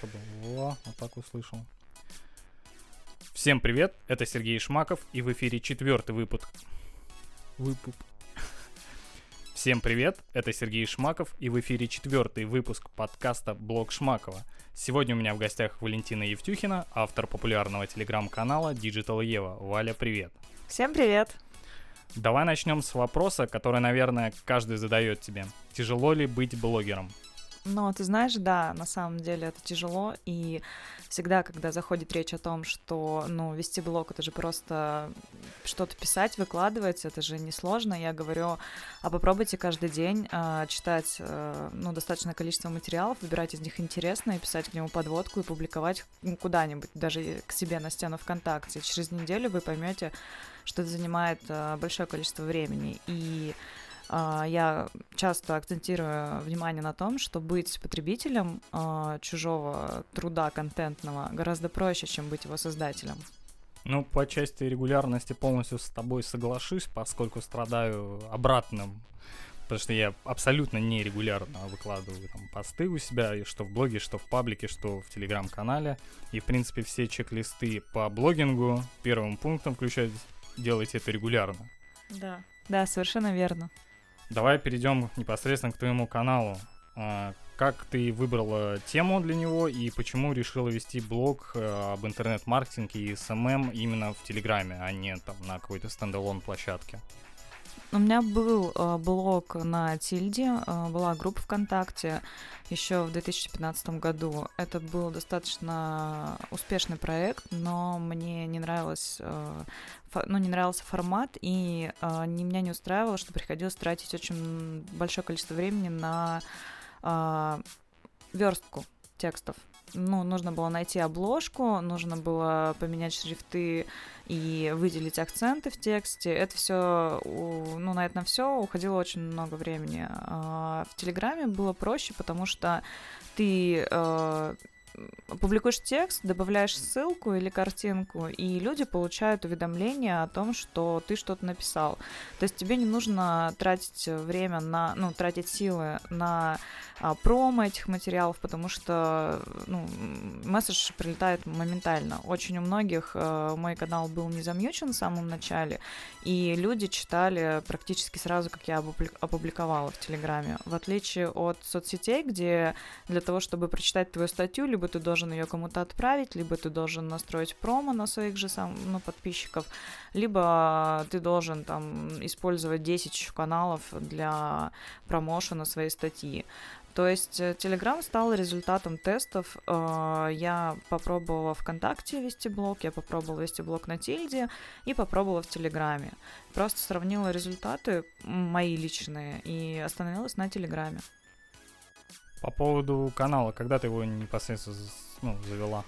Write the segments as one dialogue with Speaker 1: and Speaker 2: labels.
Speaker 1: чтобы во, вот так услышал. Всем привет, это Сергей Шмаков, и в эфире четвертый выпуск. Выпуп. Всем привет, это Сергей Шмаков, и в эфире четвертый выпуск подкаста «Блог Шмакова». Сегодня у меня в гостях Валентина Евтюхина, автор популярного телеграм-канала Digital Ева. Валя, привет.
Speaker 2: Всем привет.
Speaker 1: Давай начнем с вопроса, который, наверное, каждый задает тебе. Тяжело ли быть блогером?
Speaker 2: Но ты знаешь, да, на самом деле это тяжело, и всегда, когда заходит речь о том, что, ну, вести блог — это же просто что-то писать, выкладывать, это же несложно, я говорю, а попробуйте каждый день э, читать, э, ну, достаточное количество материалов, выбирать из них интересное, писать к нему подводку и публиковать ну, куда-нибудь, даже к себе на стену ВКонтакте. Через неделю вы поймете, что это занимает э, большое количество времени, и а, я часто акцентирую внимание на том, что быть потребителем а, чужого труда контентного гораздо проще, чем быть его создателем.
Speaker 1: Ну, по части регулярности полностью с тобой соглашусь, поскольку страдаю обратным потому что я абсолютно нерегулярно выкладываю там посты у себя, и что в блоге, что в паблике, что в телеграм-канале. И, в принципе, все чек-листы по блогингу первым пунктом включают «делайте это регулярно».
Speaker 2: Да, да, совершенно верно.
Speaker 1: Давай перейдем непосредственно к твоему каналу. А, как ты выбрала тему для него и почему решила вести блог э, об интернет-маркетинге и SMM именно в Телеграме, а не там на какой-то standalone площадке?
Speaker 2: У меня был э, блог на Тильде, э, была группа ВКонтакте еще в 2015 году. Это был достаточно успешный проект, но мне не нравилось, э, ну, не нравился формат, и э, не, меня не устраивало, что приходилось тратить очень большое количество времени на э, верстку текстов ну, нужно было найти обложку, нужно было поменять шрифты и выделить акценты в тексте. Это все, ну, на это на все уходило очень много времени. А в Телеграме было проще, потому что ты э, публикуешь текст, добавляешь ссылку или картинку, и люди получают уведомление о том, что ты что-то написал. То есть тебе не нужно тратить время на, ну, тратить силы на а, промо этих материалов, потому что ну, месседж прилетает моментально. Очень у многих а, мой канал был не замьючен в самом начале, и люди читали практически сразу, как я опубликовала в Телеграме. В отличие от соцсетей, где для того, чтобы прочитать твою статью, либо ты должен ее кому-то отправить, либо ты должен настроить промо на своих же сам, ну, подписчиков, либо ты должен там использовать 10 каналов для промоушена своей статьи. То есть э, Telegram стал результатом тестов. Э, я попробовала ВКонтакте вести блог, я попробовала вести блог на Тильде и попробовала в Телеграме. Просто сравнила результаты мои личные и остановилась на Телеграме.
Speaker 1: По поводу канала, когда ты его непосредственно ну, завела?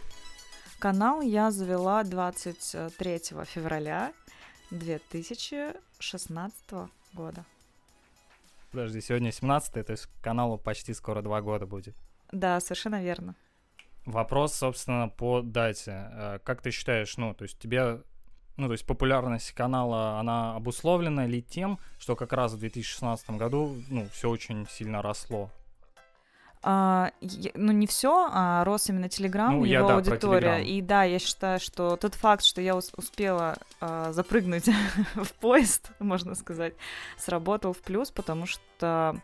Speaker 2: Канал я завела 23 февраля 2016 года.
Speaker 1: Подожди, сегодня 17 то есть каналу почти скоро два года будет.
Speaker 2: Да, совершенно верно.
Speaker 1: Вопрос, собственно, по дате. Э, как ты считаешь, ну, то есть тебе, ну, то есть популярность канала, она обусловлена ли тем, что как раз в 2016 году, ну, все очень сильно росло?
Speaker 2: А, ну не все, а рос именно Телеграм, ну, его я, да, аудитория. И да, я считаю, что тот факт, что я успела а, запрыгнуть в поезд, можно сказать, сработал в плюс, потому что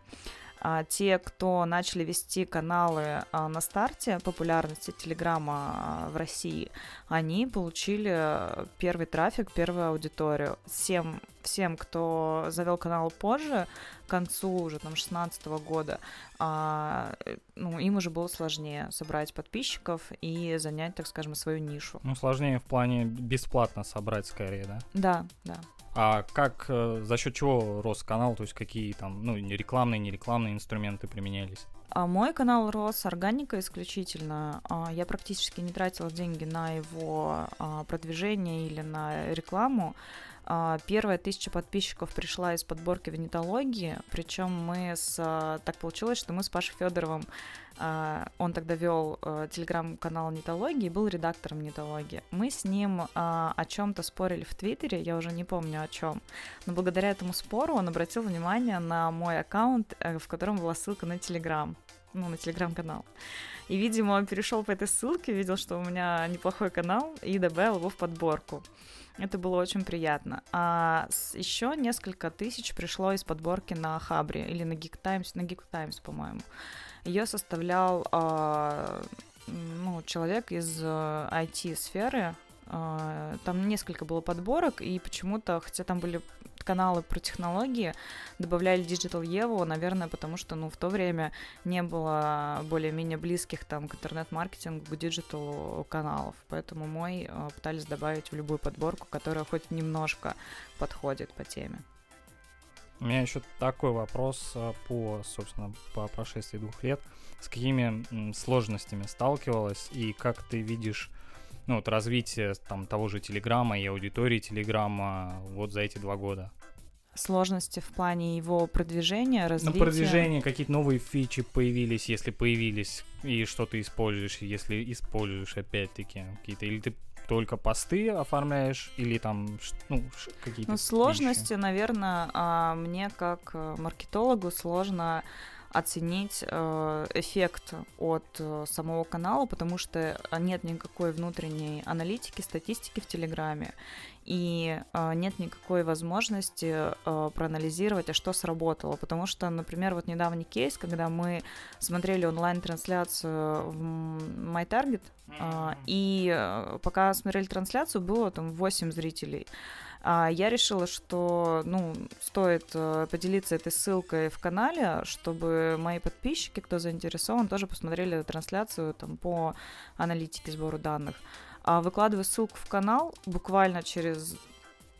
Speaker 2: а, те, кто начали вести каналы а, на старте популярности Телеграма а, в России, они получили первый трафик, первую аудиторию. Всем, всем кто завел канал позже, к концу уже там 16 года, а, ну, им уже было сложнее собрать подписчиков и занять, так скажем, свою нишу.
Speaker 1: Ну, сложнее в плане бесплатно собрать скорее, да?
Speaker 2: Да, да.
Speaker 1: А как, э, за счет чего рос канал, то есть какие там, ну, рекламные, нерекламные инструменты применялись?
Speaker 2: А мой канал рос органика исключительно. А, я практически не тратила деньги на его а, продвижение или на рекламу. А, первая тысяча подписчиков пришла из подборки венетологии, причем мы с... Так получилось, что мы с Пашей Федоровым он тогда вел телеграм-канал Нитологии был редактором Нитологии. Мы с ним о чем-то спорили в Твиттере, я уже не помню о чем. Но благодаря этому спору он обратил внимание на мой аккаунт, э, в котором была ссылка на Телеграм, ну, на Телеграм-канал. И, видимо, он перешел по этой ссылке, видел, что у меня неплохой канал, и добавил его в подборку. Это было очень приятно. А еще несколько тысяч пришло из подборки на Хабре или на Geek Times, на Geek Times, по-моему. Ее составлял э, ну, человек из IT-сферы. А, там несколько было подборок, и почему-то, хотя там были каналы про технологии, добавляли Digital Eva, наверное, потому что, ну, в то время не было более-менее близких там к интернет-маркетингу, к диджиталу каналов, поэтому мой э, пытались добавить в любую подборку, которая хоть немножко подходит по теме.
Speaker 1: У меня еще такой вопрос э, по, собственно, по прошествии двух лет. С какими сложностями сталкивалась и как ты видишь ну, вот развитие там того же Телеграма и аудитории Телеграма вот за эти два года?
Speaker 2: Сложности в плане его продвижения, ну, развития?
Speaker 1: Ну, продвижение, какие-то новые фичи появились, если появились, и что ты используешь, если используешь, опять-таки, какие-то, или ты только посты оформляешь или там ну, какие-то
Speaker 2: ну, сложности, вещи? наверное, а, мне как э, маркетологу сложно оценить э, эффект от э, самого канала, потому что нет никакой внутренней аналитики, статистики в Телеграме, и э, нет никакой возможности проанализировать, а что сработало. Потому что, например, вот недавний кейс, когда мы смотрели онлайн-трансляцию в MyTarget, и пока смотрели трансляцию, было там 8 зрителей. А я решила, что ну, стоит э, поделиться этой ссылкой в канале, чтобы мои подписчики, кто заинтересован, тоже посмотрели трансляцию там, по аналитике сбору данных. А выкладываю ссылку в канал буквально через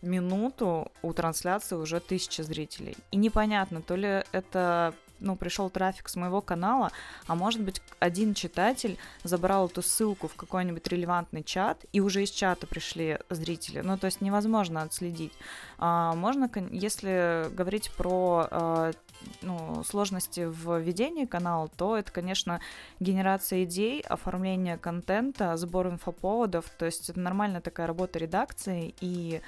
Speaker 2: минуту у трансляции уже тысяча зрителей. И непонятно, то ли это ну, пришел трафик с моего канала, а может быть, один читатель забрал эту ссылку в какой-нибудь релевантный чат, и уже из чата пришли зрители. Ну, то есть невозможно отследить. А, можно, если говорить про а, ну, сложности в ведении канала, то это, конечно, генерация идей, оформление контента, сбор инфоповодов, то есть это нормальная такая работа редакции, и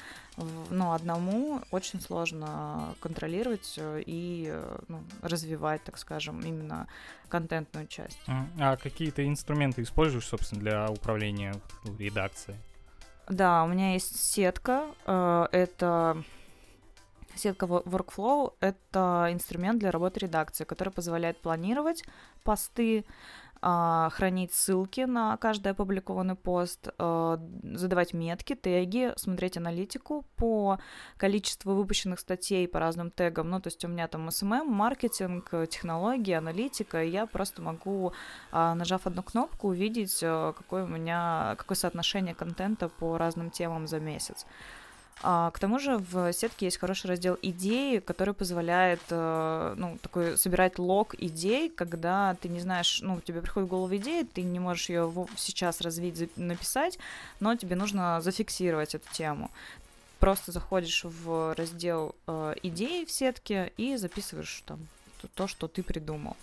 Speaker 2: ну, одному очень сложно контролировать э, и э, ну, развивать, так скажем, именно контентную часть.
Speaker 1: А какие-то инструменты используешь, собственно, для управления редакцией?
Speaker 2: Да, у меня есть сетка. Э, это Сетка Workflow — это инструмент для работы редакции, который позволяет планировать посты, а, хранить ссылки на каждый опубликованный пост, а, задавать метки, теги, смотреть аналитику по количеству выпущенных статей по разным тегам. Ну, то есть у меня там SMM, маркетинг, технологии, аналитика, и я просто могу, а, нажав одну кнопку, увидеть, какое у меня, какое соотношение контента по разным темам за месяц. А, к тому же в сетке есть хороший раздел идеи, который позволяет э, ну, такой собирать лог идей, когда ты не знаешь, ну, тебе приходит в голову идея, ты не можешь ее сейчас развить, написать, но тебе нужно зафиксировать эту тему. Просто заходишь в раздел э, идеи в сетке и записываешь там то, что ты придумал.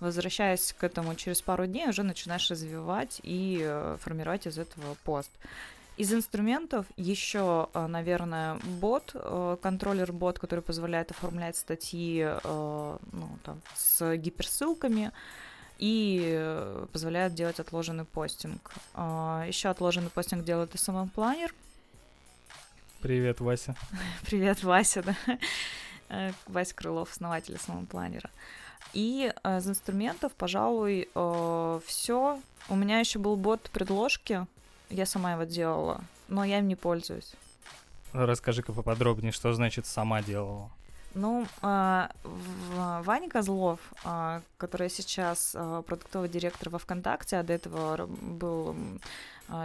Speaker 2: Возвращаясь к этому через пару дней, уже начинаешь развивать и э, формировать из этого пост. Из инструментов еще, э, наверное, бот, э, контроллер-бот, который позволяет оформлять статьи э, ну, там, с гиперссылками и позволяет делать отложенный постинг. Еще отложенный постинг делает SMM-планер.
Speaker 1: Привет, Вася.
Speaker 2: Привет, Вася, да. Вася Крылов, основатель SMM-планера. И из инструментов, пожалуй, все. У меня еще был бот предложки, я сама его делала, но я им не пользуюсь.
Speaker 1: Расскажи-ка поподробнее, что значит сама делала.
Speaker 2: Ну, э, Ваня Козлов, э, который сейчас э, продуктовый директор во ВКонтакте, а до этого был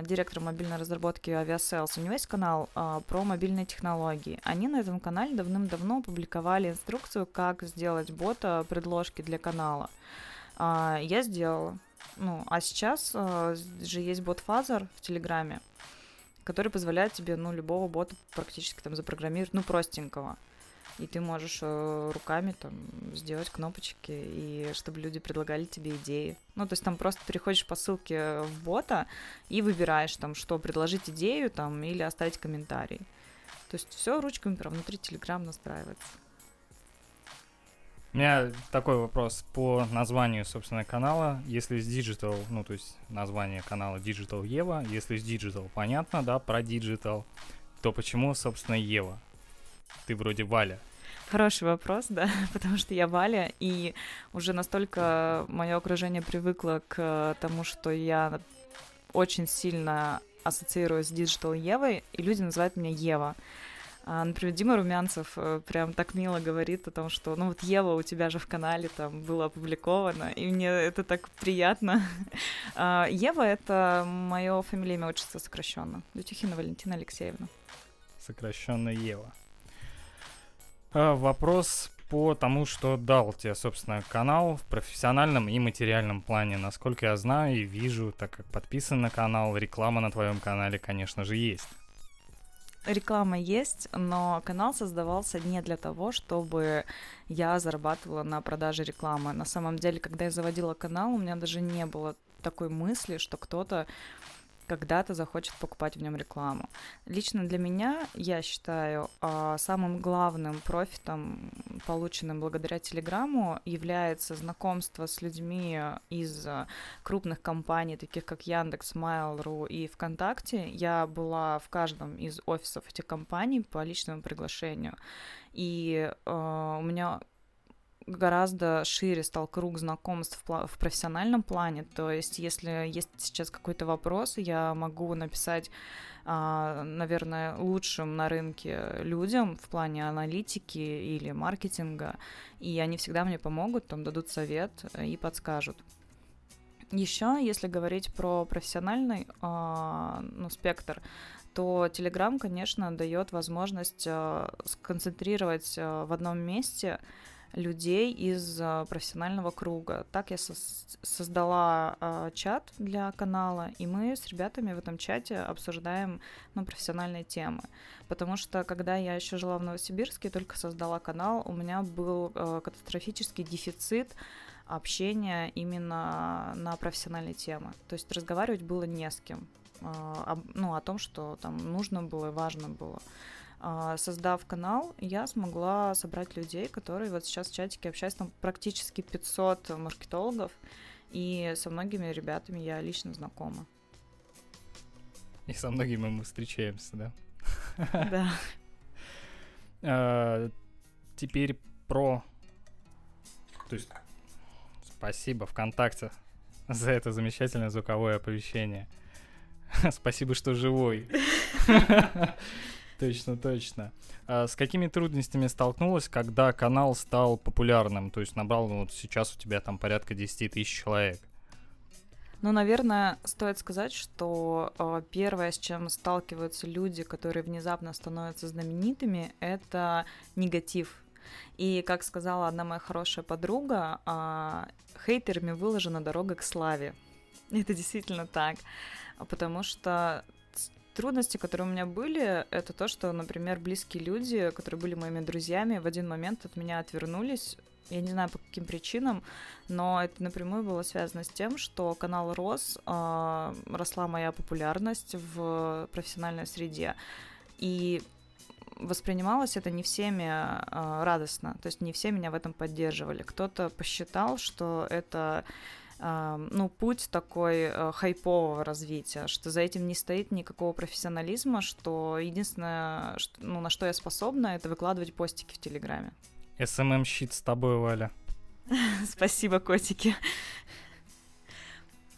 Speaker 2: директором мобильной разработки Aviasales, у него есть канал про мобильные технологии. Они на этом канале давным-давно опубликовали инструкцию, как сделать бота предложки для канала. Я сделала. Ну, а сейчас э, же есть BotFather в Телеграме, который позволяет тебе, ну, любого бота практически там запрограммировать, ну, простенького. И ты можешь э, руками там сделать кнопочки, и чтобы люди предлагали тебе идеи. Ну, то есть там просто переходишь по ссылке в бота и выбираешь там, что предложить идею там или оставить комментарий. То есть все ручками прям внутри Telegram настраивается.
Speaker 1: У меня такой вопрос по названию, собственно, канала. Если с Digital, ну, то есть название канала Digital Ева, если с Digital понятно, да, про Digital, то почему, собственно, Ева? Ты вроде Валя.
Speaker 2: Хороший вопрос, да, потому что я Валя, и уже настолько мое окружение привыкло к тому, что я очень сильно ассоциирую с Digital Евой, и люди называют меня Ева. А, например, Дима Румянцев э, прям так мило говорит о том, что, ну вот Ева у тебя же в канале там было опубликовано, и мне это так приятно. А, Ева — это мое фамилия, имя, отчество сокращенно. Дутюхина Валентина Алексеевна.
Speaker 1: Сокращенно Ева. А, вопрос по тому, что дал тебе, собственно, канал в профессиональном и материальном плане. Насколько я знаю и вижу, так как подписан на канал, реклама на твоем канале, конечно же, есть
Speaker 2: реклама есть, но канал создавался не для того, чтобы я зарабатывала на продаже рекламы. На самом деле, когда я заводила канал, у меня даже не было такой мысли, что кто-то когда-то захочет покупать в нем рекламу. Лично для меня, я считаю, а, самым главным профитом, полученным благодаря Телеграму, является знакомство с людьми из крупных компаний, таких как Яндекс, Mail.ru и ВКонтакте. Я была в каждом из офисов этих компаний по личному приглашению. И э, у меня гораздо шире стал круг знакомств в, профессиональном плане. То есть, если есть сейчас какой-то вопрос, я могу написать, а, наверное, лучшим на рынке людям в плане аналитики или маркетинга, и они всегда мне помогут, там дадут совет и подскажут. Еще, если говорить про профессиональный а, ну, спектр, то Telegram, конечно, дает возможность а, сконцентрировать в одном месте людей из э, профессионального круга. Так я со- создала э, чат для канала, и мы с ребятами в этом чате обсуждаем ну, профессиональные темы. Потому что когда я еще жила в Новосибирске, только создала канал, у меня был э, катастрофический дефицит общения именно на профессиональные темы. То есть разговаривать было не с кем. Э, ну, о том, что там нужно было и важно было. А, создав канал, я смогла собрать людей, которые вот сейчас в чатике общаются, там практически 500 маркетологов, и со многими ребятами я лично знакома.
Speaker 1: И со многими мы встречаемся, да?
Speaker 2: Да.
Speaker 1: А, теперь про... То есть, спасибо ВКонтакте за это замечательное звуковое оповещение. Спасибо, что живой. Точно, точно. А с какими трудностями столкнулась, когда канал стал популярным? То есть набрал, ну, вот сейчас у тебя там порядка 10 тысяч человек.
Speaker 2: Ну, наверное, стоит сказать, что э, первое, с чем сталкиваются люди, которые внезапно становятся знаменитыми, это негатив. И, как сказала одна моя хорошая подруга, э, хейтерами выложена дорога к славе. Это действительно так. Потому что трудности, которые у меня были, это то, что, например, близкие люди, которые были моими друзьями, в один момент от меня отвернулись. Я не знаю по каким причинам, но это напрямую было связано с тем, что канал рос, э, росла моя популярность в профессиональной среде. И воспринималось это не всеми э, радостно, то есть не все меня в этом поддерживали. Кто-то посчитал, что это ну, путь такой э, хайпового развития, что за этим не стоит никакого профессионализма, что единственное, что, ну, на что я способна, это выкладывать постики в Телеграме.
Speaker 1: SMM-щики с тобой, Валя.
Speaker 2: Спасибо, котики.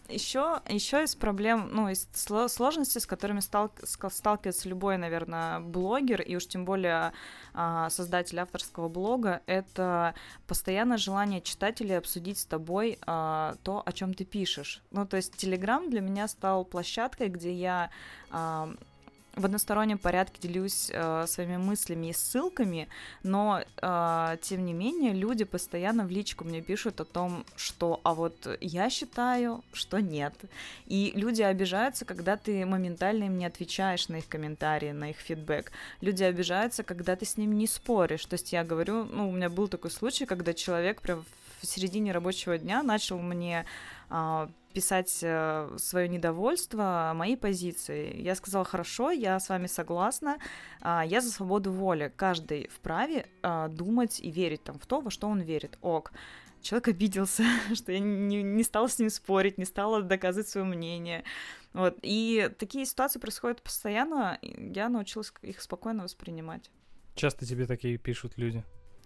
Speaker 2: Еще, еще из проблем, ну, из сложностей, с которыми стал, сталкивается любой, наверное, блогер, и уж тем более а, создатель авторского блога, это постоянное желание читателей обсудить с тобой а, то, о чем ты пишешь. Ну, то есть Telegram для меня стал площадкой, где я в одностороннем порядке делюсь э, своими мыслями и ссылками, но э, тем не менее люди постоянно в личку мне пишут о том, что а вот я считаю, что нет. И люди обижаются, когда ты моментально им не отвечаешь на их комментарии, на их фидбэк. Люди обижаются, когда ты с ним не споришь. То есть я говорю, ну, у меня был такой случай, когда человек прям в середине рабочего дня начал мне а, писать э, свое недовольство моей позиции. Я сказала, хорошо, я с вами согласна, а, я за свободу воли. Каждый вправе а, думать и верить там, в то, во что он верит. Ок. Человек обиделся, что я не, не стала с ним спорить, не стала доказывать свое мнение. Вот. И такие ситуации происходят постоянно, я научилась их спокойно воспринимать.
Speaker 1: Часто тебе такие пишут люди?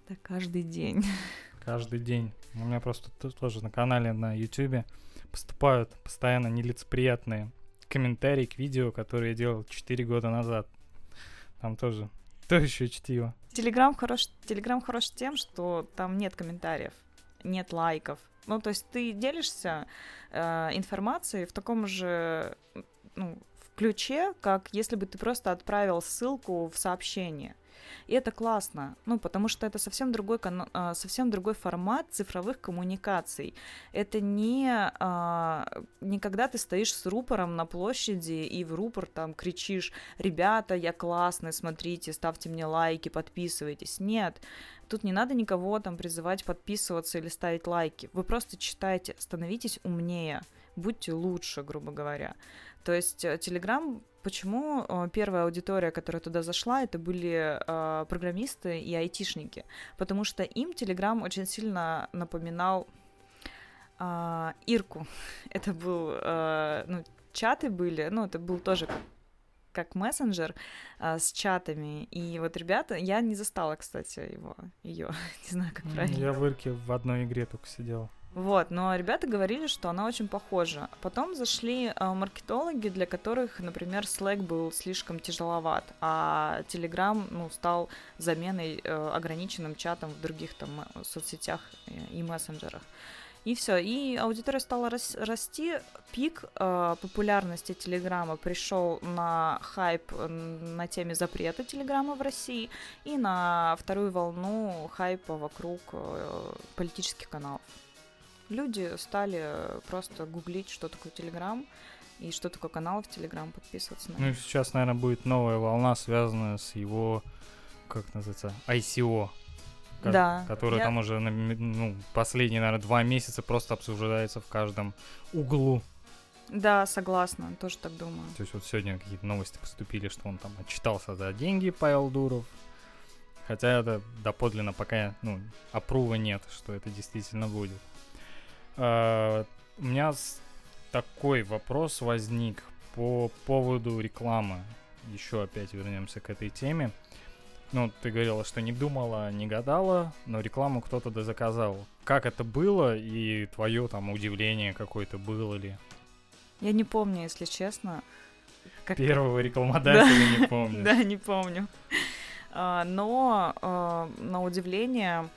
Speaker 2: Да каждый день.
Speaker 1: Каждый день. У меня просто тоже на канале на YouTube поступают постоянно нелицеприятные комментарии к видео, которые я делал 4 года назад. Там тоже то еще чтиво.
Speaker 2: Телеграм хорош, Телеграм хорош тем, что там нет комментариев, нет лайков. Ну, то есть ты делишься э, информацией в таком же ну, в ключе, как если бы ты просто отправил ссылку в сообщение. И это классно, ну, потому что это совсем другой, а, совсем другой формат цифровых коммуникаций. Это не, а, не когда ты стоишь с рупором на площади и в рупор там кричишь, ребята, я классный, смотрите, ставьте мне лайки, подписывайтесь. Нет, Тут не надо никого там призывать подписываться или ставить лайки. Вы просто читайте, становитесь умнее, будьте лучше, грубо говоря. То есть Telegram э, Почему э, первая аудитория, которая туда зашла, это были э, программисты и айтишники? Потому что им Telegram очень сильно напоминал э, Ирку. Это был, э, ну, чаты были, ну, это был тоже как, мессенджер э, с чатами. И вот ребята, я не застала, кстати, его, ее, не знаю, как правильно.
Speaker 1: Я в Ирке в одной игре только сидел.
Speaker 2: Вот, но ребята говорили, что она очень похожа. Потом зашли э, маркетологи, для которых, например, Slack был слишком тяжеловат, а Telegram ну, стал заменой э, ограниченным чатом в других там э, соцсетях и мессенджерах. И все, и аудитория стала рас- расти. Пик э, популярности Телеграма пришел на хайп на теме запрета Телеграма в России и на вторую волну хайпа вокруг э, политических каналов люди стали просто гуглить, что такое Телеграм и что такое канал в Телеграм, подписываться на
Speaker 1: Ну и сейчас, наверное, будет новая волна, связанная с его, как называется, ICO. Ко-
Speaker 2: да.
Speaker 1: Который
Speaker 2: я...
Speaker 1: там уже ну, последние, наверное, два месяца просто обсуждается в каждом углу.
Speaker 2: Да, согласна, тоже так думаю.
Speaker 1: То есть вот сегодня какие-то новости поступили, что он там отчитался за деньги, Павел Дуров. Хотя это доподлинно пока, ну, опрува нет, что это действительно будет. Uh, у меня такой вопрос возник по поводу рекламы. Еще опять вернемся к этой теме. Ну, ты говорила, что не думала, не гадала, но рекламу кто-то да заказал. Как это было и твое там удивление какое-то было ли?
Speaker 2: Я не помню, если честно.
Speaker 1: Как... Первого рекламодателя не помню.
Speaker 2: Да, не помню. А, но а, на удивление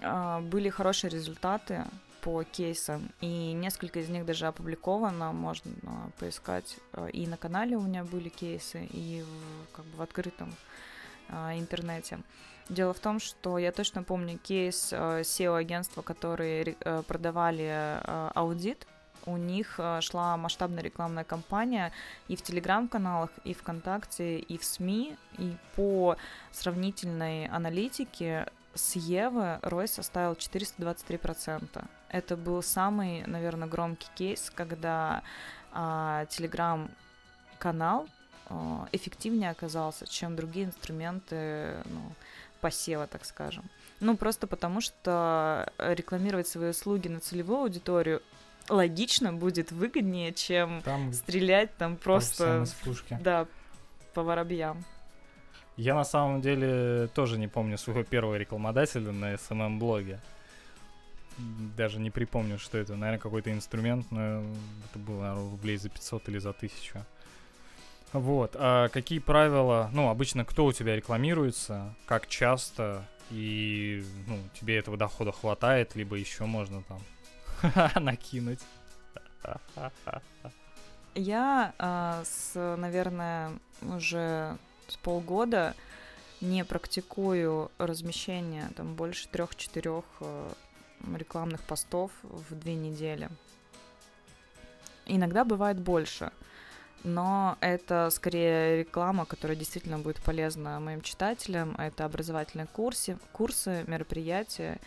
Speaker 2: а, были хорошие результаты по кейсам, и несколько из них даже опубликовано, можно поискать. Э, и на канале у меня были кейсы, и в, как бы в открытом а, интернете. Дело в том, что я точно помню кейс SEO-агентства, которые продавали аудит. У них шла масштабная рекламная кампания и в телеграм-каналах, и ВКонтакте, и в СМИ. И по сравнительной аналитике с Евы Рой составил 423%. Это был самый, наверное, громкий кейс, когда а, телеграм-канал а, эффективнее оказался, чем другие инструменты ну, посева, так скажем. Ну, просто потому что рекламировать свои услуги на целевую аудиторию логично будет выгоднее, чем там стрелять там просто... Да, по воробьям.
Speaker 1: Я на самом деле тоже не помню своего первого рекламодателя на SMM-блоге. Даже не припомню, что это. Наверное, какой-то инструмент, но это было, наверное, рублей за 500 или за 1000. Вот. А какие правила, ну, обычно кто у тебя рекламируется, как часто, и, ну, тебе этого дохода хватает, либо еще можно там накинуть.
Speaker 2: Я а, с, наверное, уже с полгода не практикую размещение там больше трех-четырех э, рекламных постов в две недели. Иногда бывает больше, но это скорее реклама, которая действительно будет полезна моим читателям. Это образовательные курсы, курсы, мероприятия.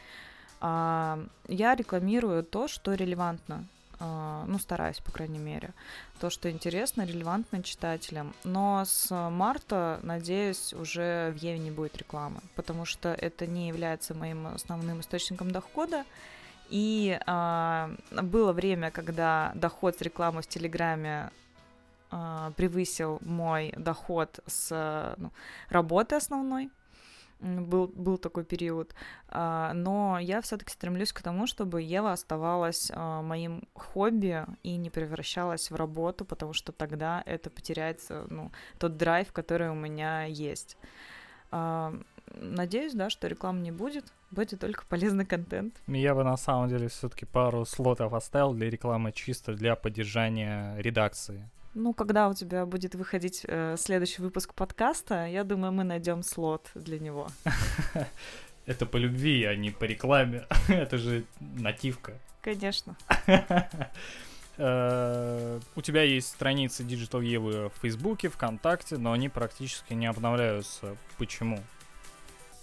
Speaker 2: А, я рекламирую то, что релевантно ну, стараюсь, по крайней мере, то, что интересно, релевантно читателям. Но с марта, надеюсь, уже в Еве не будет рекламы, потому что это не является моим основным источником дохода. И а, было время, когда доход с рекламы в Телеграме а, превысил мой доход с ну, работы основной был, был такой период. А, но я все-таки стремлюсь к тому, чтобы Ева оставалась а, моим хобби и не превращалась в работу, потому что тогда это потеряется ну, тот драйв, который у меня есть. А, надеюсь, да, что рекламы не будет, будет только полезный контент.
Speaker 1: Я бы на самом деле все-таки пару слотов оставил для рекламы чисто для поддержания редакции.
Speaker 2: Ну, когда у тебя будет выходить э, следующий выпуск подкаста, я думаю, мы найдем слот для него.
Speaker 1: Это по любви, а не по рекламе. Это же нативка.
Speaker 2: Конечно.
Speaker 1: Э, у тебя есть страницы Digital Евы в Фейсбуке, ВКонтакте, но они практически не обновляются. Почему?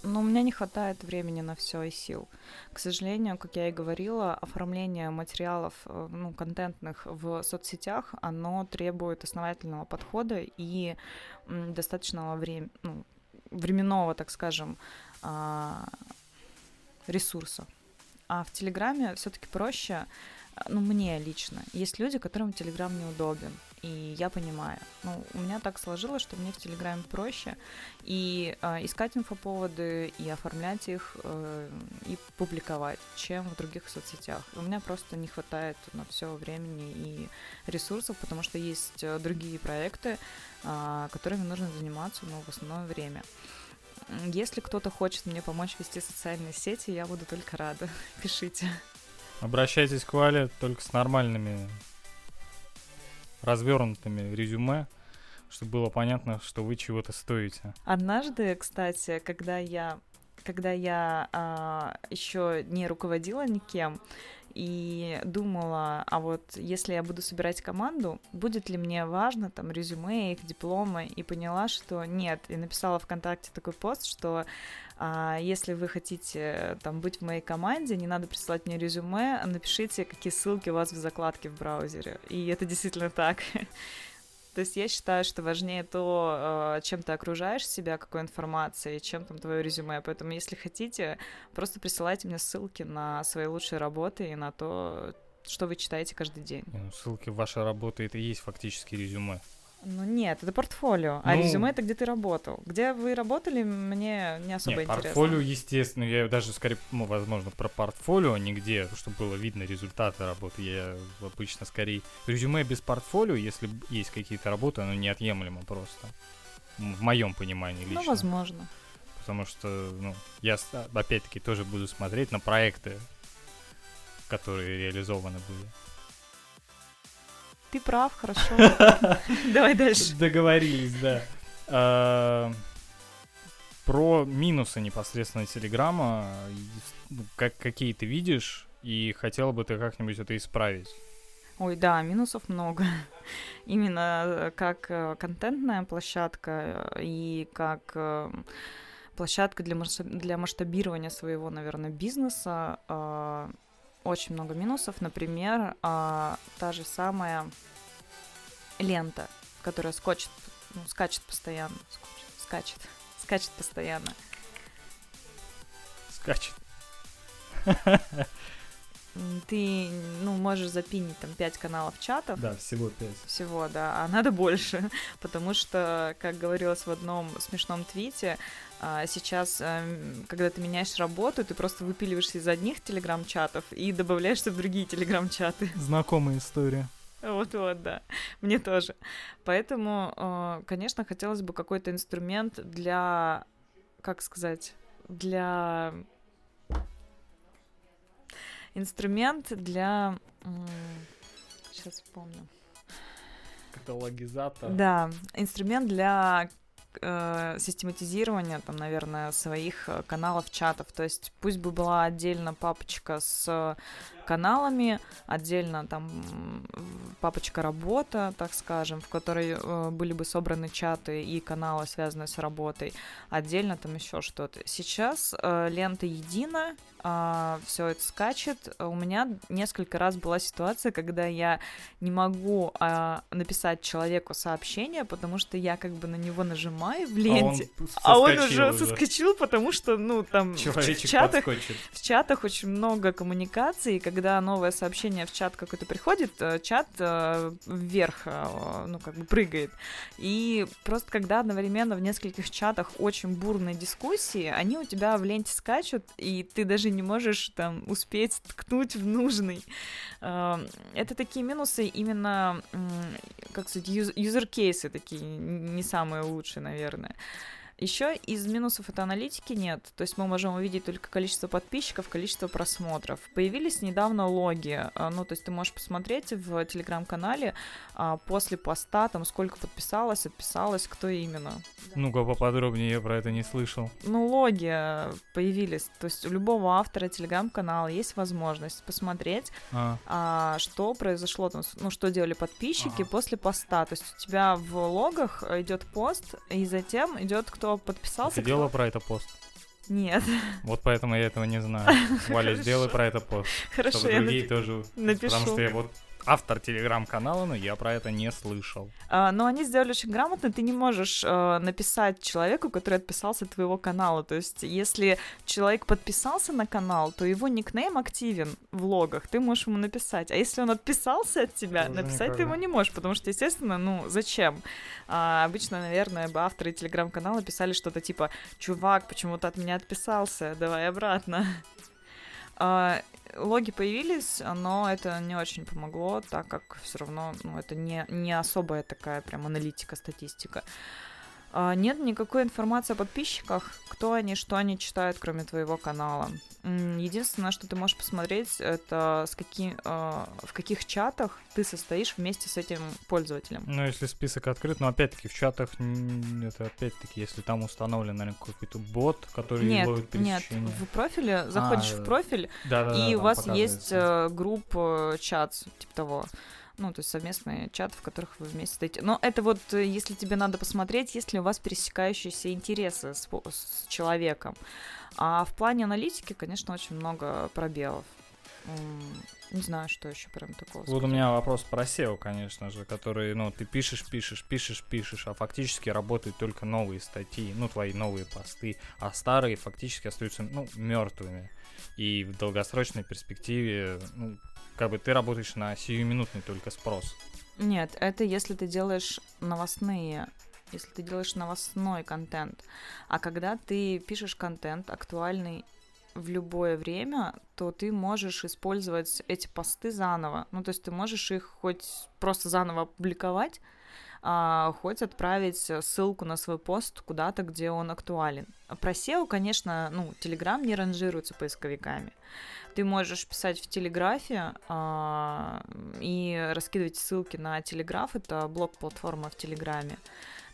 Speaker 2: Но у меня не хватает времени на все и сил. К сожалению, как я и говорила, оформление материалов, э, ну, контентных в соцсетях, оно требует основательного подхода и достаточного времени, ну, временного, так скажем, а, ресурса. А в Телеграме все-таки проще, ну, мне лично. Есть люди, которым Телеграм неудобен и я понимаю. Ну, у меня так сложилось, что мне в Телеграме проще и э, искать инфоповоды, и оформлять их, э, и публиковать, чем в других соцсетях. У меня просто не хватает на все времени и ресурсов, потому что есть э, другие проекты, э, которыми нужно заниматься, но в основное время. Если кто-то хочет мне помочь вести социальные сети, я буду только рада. Пишите.
Speaker 1: Обращайтесь к Вале только с нормальными развернутыми резюме, чтобы было понятно, что вы чего-то стоите.
Speaker 2: Однажды, кстати, когда я когда я а, еще не руководила никем и думала, а вот если я буду собирать команду, будет ли мне важно там резюме, их дипломы, и поняла, что нет, и написала ВКонтакте такой пост, что а, если вы хотите там быть в моей команде, не надо присылать мне резюме, напишите, какие ссылки у вас в закладке в браузере. И это действительно так. То есть я считаю, что важнее то, а, чем ты окружаешь себя, какой информацией, чем там твое резюме. Поэтому, если хотите, просто присылайте мне ссылки на свои лучшие работы и на то, что вы читаете каждый день.
Speaker 1: Ну, ссылки в вашей работы это и есть фактически резюме.
Speaker 2: Ну нет, это портфолио, а ну, резюме это где ты работал. Где вы работали, мне не особо нет, интересно.
Speaker 1: Портфолио, естественно, я даже скорее, ну, возможно, про портфолио, а нигде, чтобы было видно результаты работы. Я обычно скорее резюме без портфолио, если есть какие-то работы, оно неотъемлемо просто. В моем понимании ну, лично.
Speaker 2: Ну, возможно.
Speaker 1: Потому что, ну, я опять-таки тоже буду смотреть на проекты, которые реализованы были.
Speaker 2: Ты прав, хорошо. Давай дальше.
Speaker 1: Договорились, да. А, про минусы непосредственно Телеграма, ну, как, какие ты видишь, и хотела бы ты как-нибудь это исправить?
Speaker 2: Ой, да, минусов много. Именно э, как э, контентная площадка э, и как площадка для, для масштабирования своего, наверное, бизнеса а, очень много минусов. Например, а, та же самая лента, которая скочит, ну, скачет постоянно. Скочит, скачет, скачет постоянно.
Speaker 1: Скачет.
Speaker 2: Ты, ну, можешь запинить там пять каналов чатов.
Speaker 1: Да, всего пять.
Speaker 2: Всего, да, а надо больше, потому что, как говорилось в одном смешном твите, сейчас, эм, когда ты меняешь работу, ты просто выпиливаешься из одних телеграм-чатов и добавляешься в другие телеграм-чаты.
Speaker 1: Знакомая история.
Speaker 2: Вот-вот, да. Мне тоже. Поэтому, э, конечно, хотелось бы какой-то инструмент для, как сказать, для... Инструмент для... Сейчас вспомню.
Speaker 1: Каталогизатор.
Speaker 2: Да, инструмент для э, систематизирования, там, наверное, своих э, каналов, чатов. То есть пусть бы была отдельно папочка с каналами, отдельно там папочка работа, так скажем, в которой э, были бы собраны чаты и каналы, связанные с работой, отдельно там еще что-то. Сейчас э, лента едина, э, все это скачет. У меня несколько раз была ситуация, когда я не могу э, написать человеку сообщение, потому что я как бы на него нажимаю в ленте, а он, а он уже, уже соскочил, потому что, ну, там в чатах, в чатах очень много коммуникаций, когда когда новое сообщение в чат какой-то приходит, э, чат э, вверх, э, ну, как бы прыгает. И просто когда одновременно в нескольких чатах очень бурные дискуссии, они у тебя в ленте скачут, и ты даже не можешь там успеть ткнуть в нужный. Это такие минусы именно, как сказать, юзер-кейсы такие, не самые лучшие, наверное. Еще из минусов это аналитики нет, то есть мы можем увидеть только количество подписчиков, количество просмотров. Появились недавно логи, а, ну то есть ты можешь посмотреть в телеграм-канале а, после поста, там сколько подписалось, отписалось, кто именно.
Speaker 1: Ну-ка поподробнее, я про это не слышал.
Speaker 2: Ну логи появились, то есть у любого автора телеграм-канала есть возможность посмотреть, а. А, что произошло, там, ну что делали подписчики ага. после поста, то есть у тебя в логах идет пост, и затем идет кто кто подписался.
Speaker 1: Ты делала про это пост?
Speaker 2: Нет.
Speaker 1: Вот поэтому я этого не знаю. Валя, сделай про это пост.
Speaker 2: Хорошо,
Speaker 1: чтобы другие тоже...
Speaker 2: напишу.
Speaker 1: Потому что я вот автор телеграм-канала, но я про это не слышал.
Speaker 2: А, но они сделали очень грамотно. Ты не можешь а, написать человеку, который отписался от твоего канала. То есть, если человек подписался на канал, то его никнейм активен в логах. Ты можешь ему написать. А если он отписался от тебя, Тоже написать никогда. ты ему не можешь, потому что, естественно, ну, зачем? А, обычно, наверное, бы авторы телеграм-канала писали что-то типа «Чувак, почему ты от меня отписался? Давай обратно». А, логи появились, но это не очень помогло, так как все равно ну, это не, не особая такая прям аналитика, статистика. А, нет никакой информации о подписчиках, кто они, что они читают, кроме твоего канала. Единственное, что ты можешь посмотреть, это с каким, э, в каких чатах ты состоишь вместе с этим пользователем.
Speaker 1: Ну, если список открыт, но опять-таки в чатах, это опять-таки, если там установлен, наверное, какой-то бот, который
Speaker 2: нет,
Speaker 1: ловит
Speaker 2: пересечение. Нет, в профиле, заходишь а, в профиль, да, да, и да, у вас есть э, группа э, чат, типа того ну, то есть совместные чаты, в которых вы вместе стоите. Но это вот, э, если тебе надо посмотреть, есть ли у вас пересекающиеся интересы с, с человеком. А в плане аналитики, конечно, очень много пробелов. Не знаю, что еще прям такого.
Speaker 1: Вот у меня вопрос про SEO, конечно же, который, ну, ты пишешь, пишешь, пишешь, пишешь, а фактически работают только новые статьи, ну, твои новые посты, а старые фактически остаются, ну, мертвыми. И в долгосрочной перспективе, ну, как бы ты работаешь на сиюминутный только спрос.
Speaker 2: Нет, это если ты делаешь новостные если ты делаешь новостной контент. А когда ты пишешь контент актуальный в любое время, то ты можешь использовать эти посты заново. Ну, то есть ты можешь их хоть просто заново опубликовать, а, хоть отправить ссылку на свой пост куда-то, где он актуален. Про SEO, конечно, ну, Telegram не ранжируется поисковиками. Ты можешь писать в Телеграфе а, и раскидывать ссылки на Телеграф, это блок-платформа в Телеграме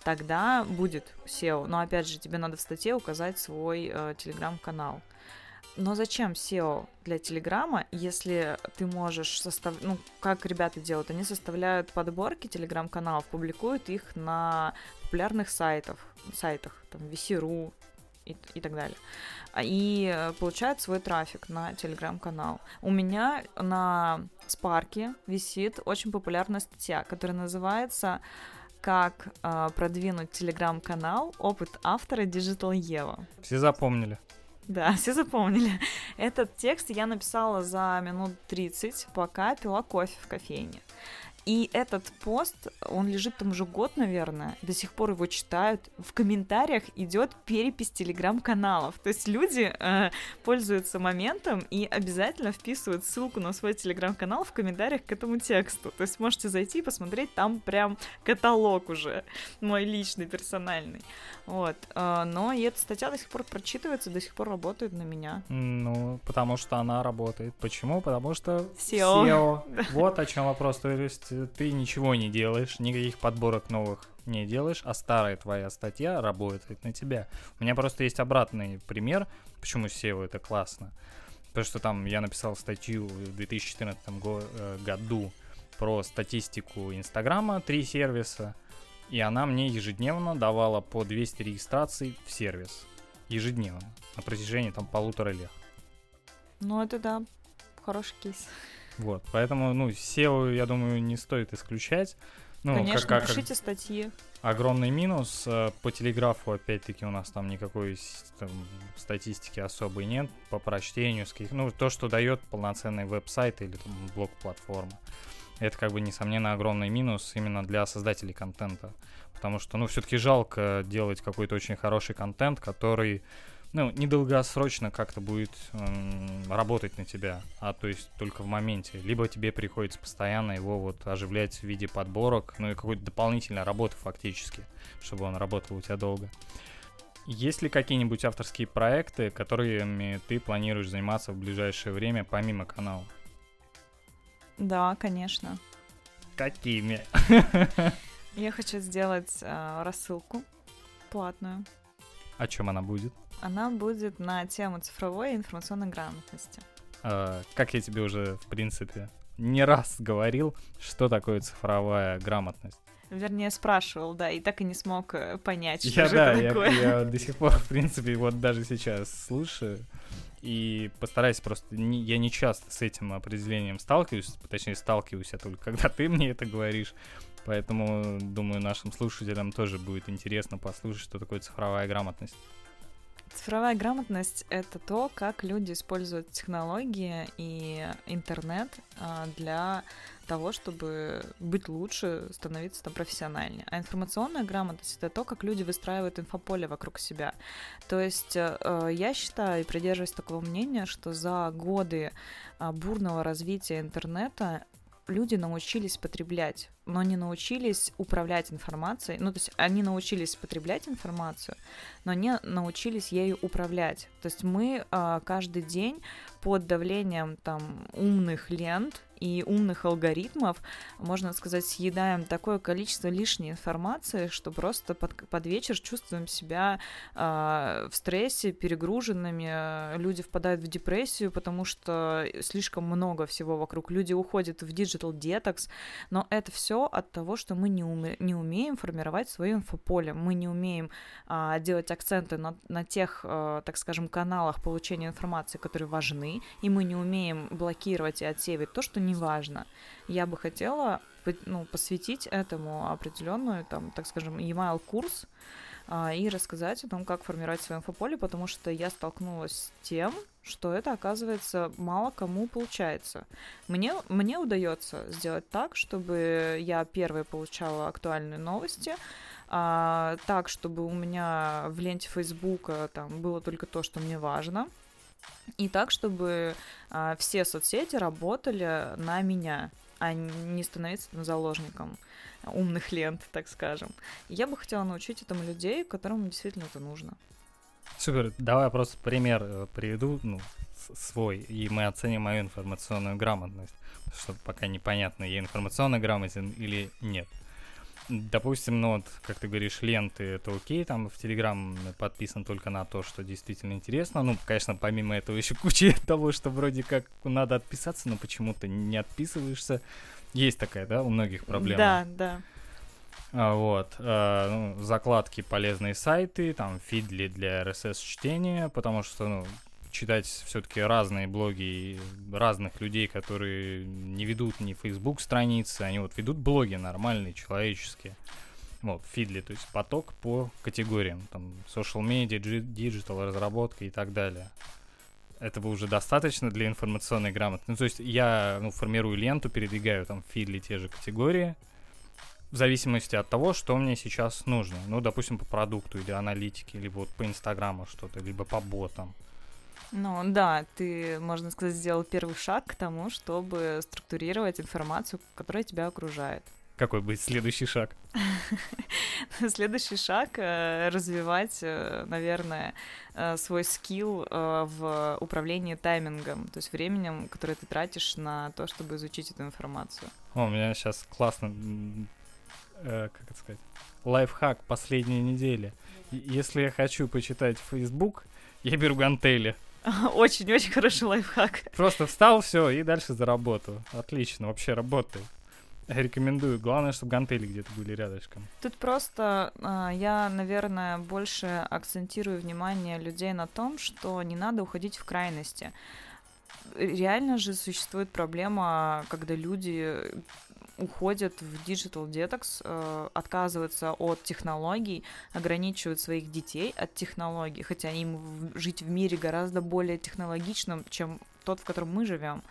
Speaker 2: тогда будет SEO. Но опять же, тебе надо в статье указать свой э, телеграм-канал. Но зачем SEO для Телеграма, если ты можешь составлять, ну, как ребята делают, они составляют подборки Телеграм-каналов, публикуют их на популярных сайтах, сайтах, там, VC.ru и, и так далее, и э, получают свой трафик на Телеграм-канал. У меня на Спарке висит очень популярная статья, которая называется как э, продвинуть телеграм-канал «Опыт автора Digital Ева».
Speaker 1: Все запомнили.
Speaker 2: Да, все запомнили. Этот текст я написала за минут 30, пока пила кофе в кофейне. И этот пост, он лежит там уже год, наверное, до сих пор его читают. В комментариях идет перепись телеграм-каналов. То есть люди э, пользуются моментом и обязательно вписывают ссылку на свой телеграм-канал в комментариях к этому тексту. То есть можете зайти и посмотреть, там прям каталог уже, мой личный, персональный. Вот. Э, но и эта статья до сих пор прочитывается, до сих пор работает на меня.
Speaker 1: Ну, потому что она работает. Почему? Потому что
Speaker 2: SEO.
Speaker 1: SEO. Вот о чем вопрос. То есть ты ничего не делаешь, никаких подборок новых не делаешь, а старая твоя статья работает на тебя. У меня просто есть обратный пример, почему SEO это классно. Потому что там я написал статью в 2014 э, году про статистику Инстаграма, три сервиса, и она мне ежедневно давала по 200 регистраций в сервис. Ежедневно. На протяжении там полутора лет.
Speaker 2: Ну, это да, хороший кейс.
Speaker 1: Вот, поэтому, ну, SEO, я думаю, не стоит исключать. Ну,
Speaker 2: Конечно, как, как, пишите статьи.
Speaker 1: Огромный минус. Э, по телеграфу, опять-таки, у нас там никакой там, статистики особой нет. По прочтению, ну, то, что дает полноценный веб-сайт или там, блок-платформа. Это, как бы, несомненно, огромный минус именно для создателей контента. Потому что, ну, все-таки жалко делать какой-то очень хороший контент, который ну, недолгосрочно как-то будет эм, работать на тебя, а то есть только в моменте. Либо тебе приходится постоянно его вот оживлять в виде подборок, ну и какой-то дополнительной работы фактически, чтобы он работал у тебя долго. Есть ли какие-нибудь авторские проекты, которыми ты планируешь заниматься в ближайшее время помимо канала?
Speaker 2: Да, конечно.
Speaker 1: Какими?
Speaker 2: Я хочу сделать э, рассылку платную.
Speaker 1: О чем она будет?
Speaker 2: Она будет на тему цифровой и информационной грамотности.
Speaker 1: А, как я тебе уже, в принципе, не раз говорил, что такое цифровая грамотность.
Speaker 2: Вернее, спрашивал, да, и так и не смог э, понять,
Speaker 1: что я, же да, это такое. Я, я до сих пор, в принципе, вот даже сейчас слушаю и постараюсь просто... Не, я не часто с этим определением сталкиваюсь, точнее, сталкиваюсь я только когда ты мне это говоришь. Поэтому, думаю, нашим слушателям тоже будет интересно послушать, что такое цифровая грамотность.
Speaker 2: Цифровая грамотность — это то, как люди используют технологии и интернет а, для того, чтобы быть лучше, становиться там профессиональнее. А информационная грамотность — это то, как люди выстраивают инфополе вокруг себя. То есть э, я считаю и придерживаюсь такого мнения, что за годы а, бурного развития интернета люди научились потреблять, но не научились управлять информацией. Ну, то есть они научились потреблять информацию, но не научились ею управлять. То есть мы а, каждый день под давлением там умных лент и умных алгоритмов, можно сказать, съедаем такое количество лишней информации, что просто под, под вечер чувствуем себя э, в стрессе, перегруженными, люди впадают в депрессию, потому что слишком много всего вокруг, люди уходят в digital detox, но это все от того, что мы не, уме, не умеем формировать свое инфополе, мы не умеем э, делать акценты на, на тех, э, так скажем, каналах получения информации, которые важны, и мы не умеем блокировать и отсеивать то, что не важно. Я бы хотела ну, посвятить этому определенную, там, так скажем, email курс а, и рассказать о том, как формировать свое инфополе, потому что я столкнулась с тем, что это, оказывается, мало кому получается. Мне, мне удается сделать так, чтобы я первой получала актуальные новости, а, так, чтобы у меня в ленте Фейсбука там было только то, что мне важно — и так, чтобы а, все соцсети работали на меня, а не становиться там, заложником умных лент, так скажем. Я бы хотела научить этому людей, которым действительно это нужно.
Speaker 1: Супер, давай просто пример э, приведу, ну, свой, и мы оценим мою информационную грамотность, что пока непонятно, я информационно грамотен или нет. Допустим, ну вот, как ты говоришь, ленты это окей, там в Телеграм подписан только на то, что действительно интересно. Ну, конечно, помимо этого еще куча того, что вроде как надо отписаться, но почему-то не отписываешься. Есть такая, да, у многих проблема.
Speaker 2: Да, да.
Speaker 1: А, вот. А, ну, закладки полезные сайты, там фидли для RSS чтения, потому что, ну, читать все-таки разные блоги разных людей, которые не ведут ни Facebook страницы, они вот ведут блоги нормальные, человеческие. Вот, фидли, то есть поток по категориям, там, social media, digital, разработка и так далее. Этого уже достаточно для информационной грамотности. Ну, то есть я ну, формирую ленту, передвигаю там фидли те же категории, в зависимости от того, что мне сейчас нужно. Ну, допустим, по продукту или аналитике, либо вот по Инстаграму что-то, либо по ботам.
Speaker 2: Ну да, ты, можно сказать, сделал первый шаг к тому, чтобы структурировать информацию, которая тебя окружает.
Speaker 1: Какой будет следующий шаг?
Speaker 2: Следующий шаг э, развивать, э, наверное, э, свой скилл в управлении таймингом, то есть временем, которое ты тратишь на то, чтобы изучить эту информацию.
Speaker 1: О, у меня сейчас классно, как это сказать, лайфхак последней недели. Если я хочу почитать Facebook, я беру гантели.
Speaker 2: Очень-очень хороший лайфхак.
Speaker 1: Просто встал, все, и дальше за работу. Отлично, вообще работает. Рекомендую. Главное, чтобы гантели где-то были рядышком.
Speaker 2: Тут просто э, я, наверное, больше акцентирую внимание людей на том, что не надо уходить в крайности. Реально же существует проблема, когда люди уходят в digital detox, э, отказываются от технологий, ограничивают своих детей от технологий, хотя им в, жить в мире гораздо более технологичным, чем тот, в котором мы живем.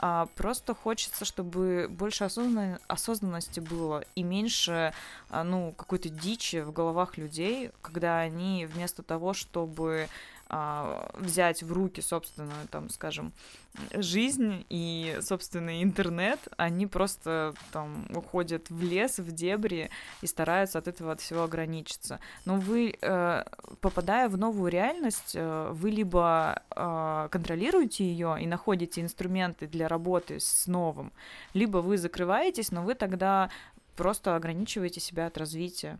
Speaker 2: А просто хочется, чтобы больше осознан... осознанности было и меньше, а, ну, какой-то дичи в головах людей, когда они вместо того, чтобы а, взять в руки собственную, там, скажем, жизнь и собственный интернет, они просто там уходят в лес, в дебри и стараются от этого от всего ограничиться. Но вы, э, попадая в новую реальность, э, вы либо э, контролируете ее и находите инструменты для работы с новым, либо вы закрываетесь, но вы тогда просто ограничиваете себя от развития.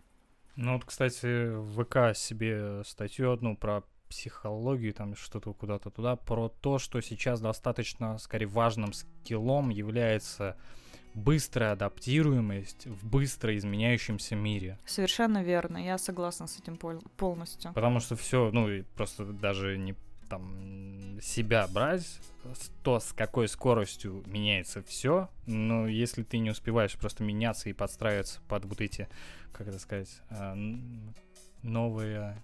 Speaker 1: Ну вот, кстати, в ВК себе статью одну про психологию, там что-то куда-то туда, про то, что сейчас достаточно, скорее, важным скиллом является быстрая адаптируемость в быстро изменяющемся мире.
Speaker 2: Совершенно верно, я согласна с этим полностью.
Speaker 1: Потому что все, ну, просто даже не там себя брать, то, с какой скоростью меняется все, но если ты не успеваешь просто меняться и подстраиваться под вот эти, как это сказать, а, новые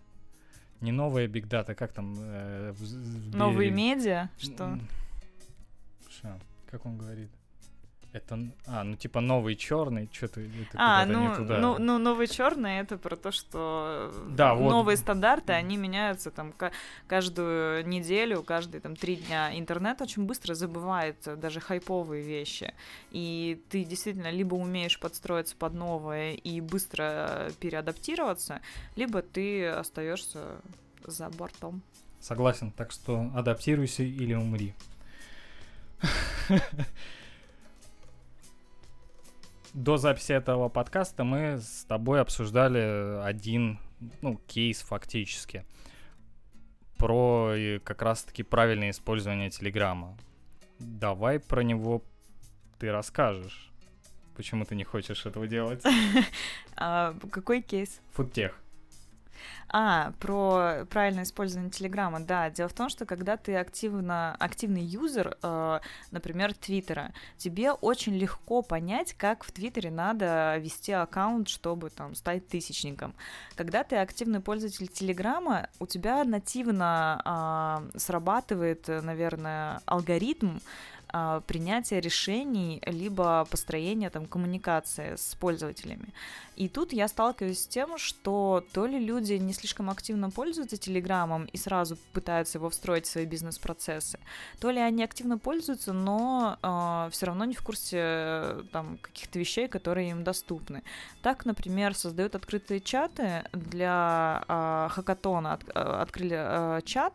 Speaker 1: не новая Big Data, как там? Э,
Speaker 2: в, Новые медиа? Что?
Speaker 1: Что? Как он говорит? Это, а, ну типа новый черный, что-то это
Speaker 2: А, ну, не туда. ну, ну новый черный это про то, что да, вот. новые стандарты, они меняются там каждую неделю, каждые там три дня. Интернет очень быстро забывает даже хайповые вещи, и ты действительно либо умеешь подстроиться под новое и быстро переадаптироваться, либо ты остаешься за бортом.
Speaker 1: Согласен, так что адаптируйся или умри. до записи этого подкаста мы с тобой обсуждали один, ну, кейс фактически про как раз-таки правильное использование Телеграма. Давай про него ты расскажешь. Почему ты не хочешь этого делать?
Speaker 2: А, какой кейс?
Speaker 1: Фудтех.
Speaker 2: А, про правильное использование Телеграма, да. Дело в том, что когда ты активно, активный юзер, э, например, Твиттера, тебе очень легко понять, как в Твиттере надо вести аккаунт, чтобы там стать тысячником. Когда ты активный пользователь Телеграма, у тебя нативно э, срабатывает, наверное, алгоритм, а, принятия решений, либо построения там коммуникации с пользователями. И тут я сталкиваюсь с тем, что то ли люди не слишком активно пользуются Телеграмом и сразу пытаются его встроить в свои бизнес-процессы, то ли они активно пользуются, но э, а, все равно не в курсе там каких-то вещей, которые им доступны. Так, например, создают открытые чаты для э, хакатона, от, открыли э, чат,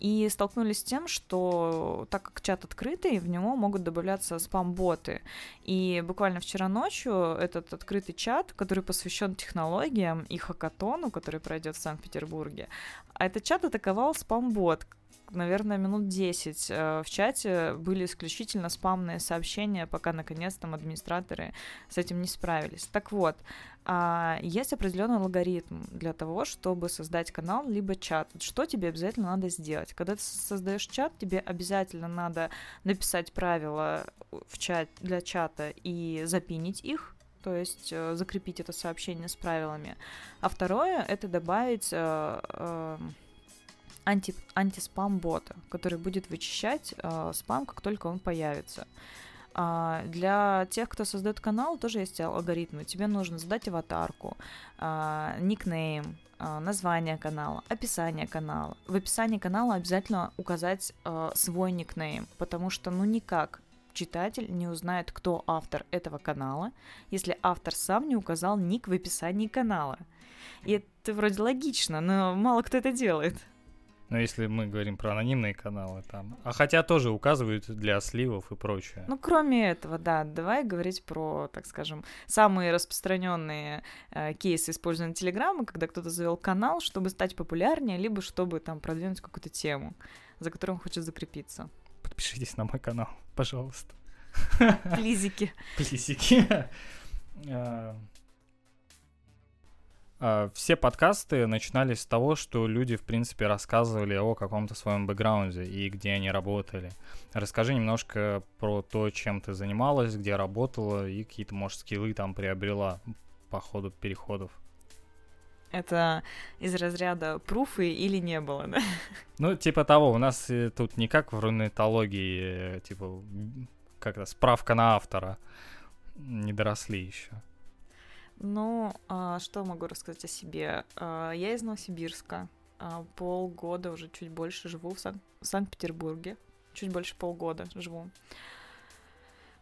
Speaker 2: и столкнулись с тем, что так как чат открытый, в него могут добавляться спам-боты. И буквально вчера ночью этот открытый чат, который посвящен технологиям и хакатону, который пройдет в Санкт-Петербурге, а этот чат атаковал спам-бот, наверное, минут 10 э, в чате были исключительно спамные сообщения, пока наконец там администраторы с этим не справились. Так вот, а, есть определенный алгоритм для того, чтобы создать канал либо чат. Что тебе обязательно надо сделать? Когда ты создаешь чат, тебе обязательно надо написать правила в чат для чата и запинить их, то есть э, закрепить это сообщение с правилами. А второе это добавить э, э, анти, антиспам-бота, который будет вычищать э, спам, как только он появится. А для тех, кто создает канал, тоже есть алгоритмы. Тебе нужно задать аватарку, а, никнейм, а, название канала, описание канала. В описании канала обязательно указать а, свой никнейм, потому что ну никак читатель не узнает, кто автор этого канала, если автор сам не указал ник в описании канала. И это вроде логично, но мало кто это делает.
Speaker 1: Но если мы говорим про анонимные каналы там. А хотя тоже указывают для сливов и прочее.
Speaker 2: Ну, кроме этого, да, давай говорить про, так скажем, самые распространенные э, кейсы использования Телеграма, когда кто-то завел канал, чтобы стать популярнее, либо чтобы там продвинуть какую-то тему, за которой он хочет закрепиться.
Speaker 1: Подпишитесь на мой канал, пожалуйста.
Speaker 2: Плизики.
Speaker 1: Плизики. А, все подкасты начинались с того, что люди, в принципе, рассказывали о каком-то своем бэкграунде и где они работали. Расскажи немножко про то, чем ты занималась, где работала и какие-то, может, скиллы там приобрела по ходу переходов.
Speaker 2: Это из разряда пруфы или не было, да?
Speaker 1: Ну, типа того, у нас э, тут не как в рунетологии, э, типа, как-то справка на автора. Не доросли еще.
Speaker 2: Ну, а, что могу рассказать о себе? А, я из Новосибирска. А, полгода, уже чуть больше живу в, Сан- в Санкт-Петербурге. Чуть больше полгода живу.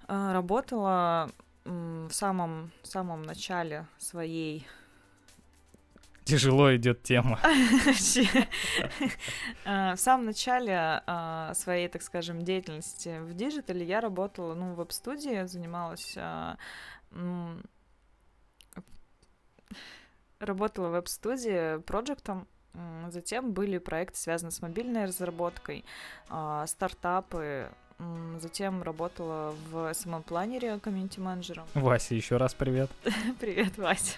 Speaker 2: Работала в самом, самом начале своей
Speaker 1: Тяжело идет тема.
Speaker 2: В самом начале своей, так скажем, деятельности в диджитале я работала, ну, в веб-студии, занималась работала в веб-студии проектом, затем были проекты, связанные с мобильной разработкой, а, стартапы, затем работала в SMM-планере комьюнити-менеджером.
Speaker 1: Вася, еще раз привет.
Speaker 2: привет, Вася.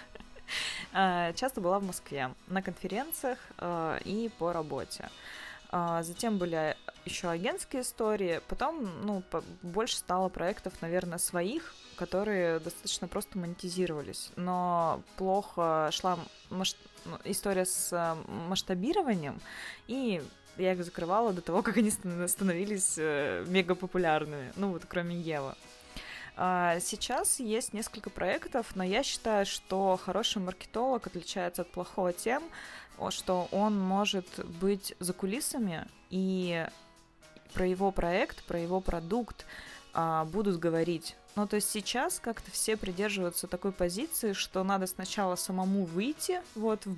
Speaker 2: А, часто была в Москве на конференциях а, и по работе. Затем были еще агентские истории, потом, ну, больше стало проектов, наверное, своих, которые достаточно просто монетизировались, но плохо шла масш... Ну, история с э, масштабированием, и я их закрывала до того, как они становились э, мега популярными, ну вот кроме Ева. Сейчас есть несколько проектов, но я считаю, что хороший маркетолог отличается от плохого тем, что он может быть за кулисами и про его проект, про его продукт а, будут говорить. Ну, то есть сейчас как-то все придерживаются такой позиции, что надо сначала самому выйти вот в,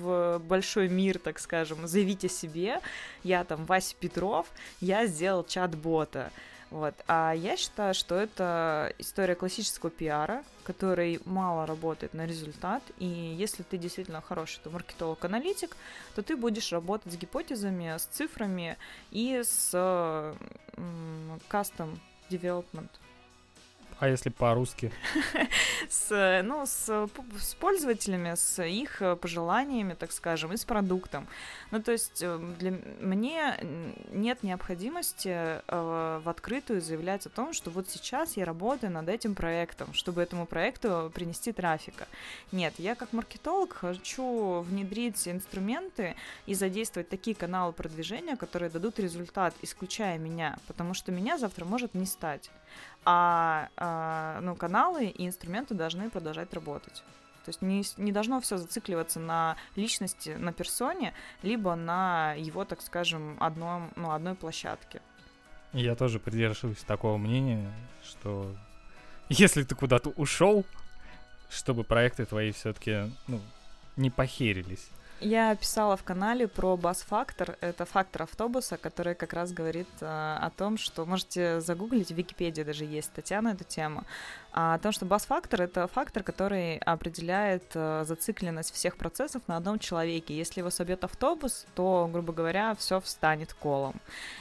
Speaker 2: в большой мир, так скажем, заявить о себе. Я там Вася Петров, я сделал чат-бота. Вот. А я считаю, что это история классического пиара, который мало работает на результат. И если ты действительно хороший то маркетолог-аналитик, то ты будешь работать с гипотезами, с цифрами и с кастом development.
Speaker 1: А если по-русски?
Speaker 2: с, ну, с, с пользователями, с их э, пожеланиями, так скажем, и с продуктом. Ну, то есть э, для мне нет необходимости э, в открытую заявлять о том, что вот сейчас я работаю над этим проектом, чтобы этому проекту принести трафика. Нет, я как маркетолог хочу внедрить инструменты и задействовать такие каналы продвижения, которые дадут результат, исключая меня, потому что меня завтра может не стать а, а ну, каналы и инструменты должны продолжать работать. То есть не, не должно все зацикливаться на личности, на персоне, либо на его, так скажем, одном, ну, одной площадке.
Speaker 1: Я тоже придерживаюсь такого мнения, что если ты куда-то ушел, чтобы проекты твои все-таки ну, не похерились.
Speaker 2: Я писала в канале про бас-фактор. Это фактор автобуса, который как раз говорит э, о том, что можете загуглить, в Википедии даже есть статья на эту тему, а о том, что бас-фактор — это фактор, который определяет э, зацикленность всех процессов на одном человеке. Если его собьет автобус, то, грубо говоря, все встанет колом.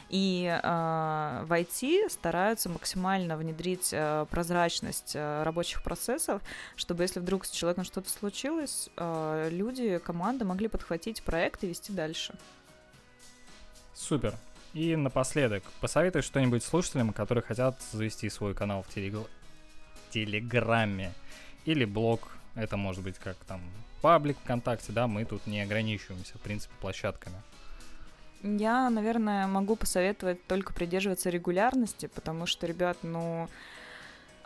Speaker 2: И э, в IT стараются максимально внедрить э, прозрачность э, рабочих процессов, чтобы если вдруг с человеком что-то случилось, э, люди, команда могли подхватить проект и вести дальше.
Speaker 1: Супер. И напоследок, посоветуй что-нибудь слушателям, которые хотят завести свой канал в Телеграме Телеграме или блог. Это может быть как там паблик ВКонтакте, да, мы тут не ограничиваемся, в принципе, площадками.
Speaker 2: Я, наверное, могу посоветовать только придерживаться регулярности, потому что, ребят, ну,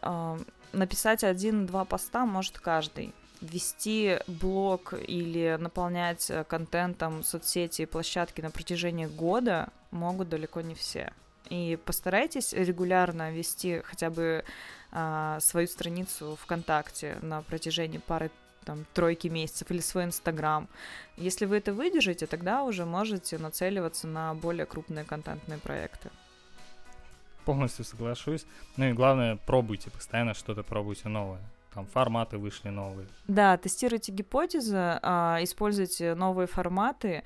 Speaker 2: э, написать один-два поста может каждый. Вести блог или наполнять э, контентом соцсети и площадки на протяжении года могут далеко не все. И постарайтесь регулярно вести хотя бы а, свою страницу ВКонтакте на протяжении пары там, тройки месяцев или свой Инстаграм. Если вы это выдержите, тогда уже можете нацеливаться на более крупные контентные проекты.
Speaker 1: Полностью соглашусь. Ну и главное, пробуйте, постоянно что-то пробуйте новое там форматы вышли новые.
Speaker 2: Да, тестируйте гипотезы, а, используйте новые форматы.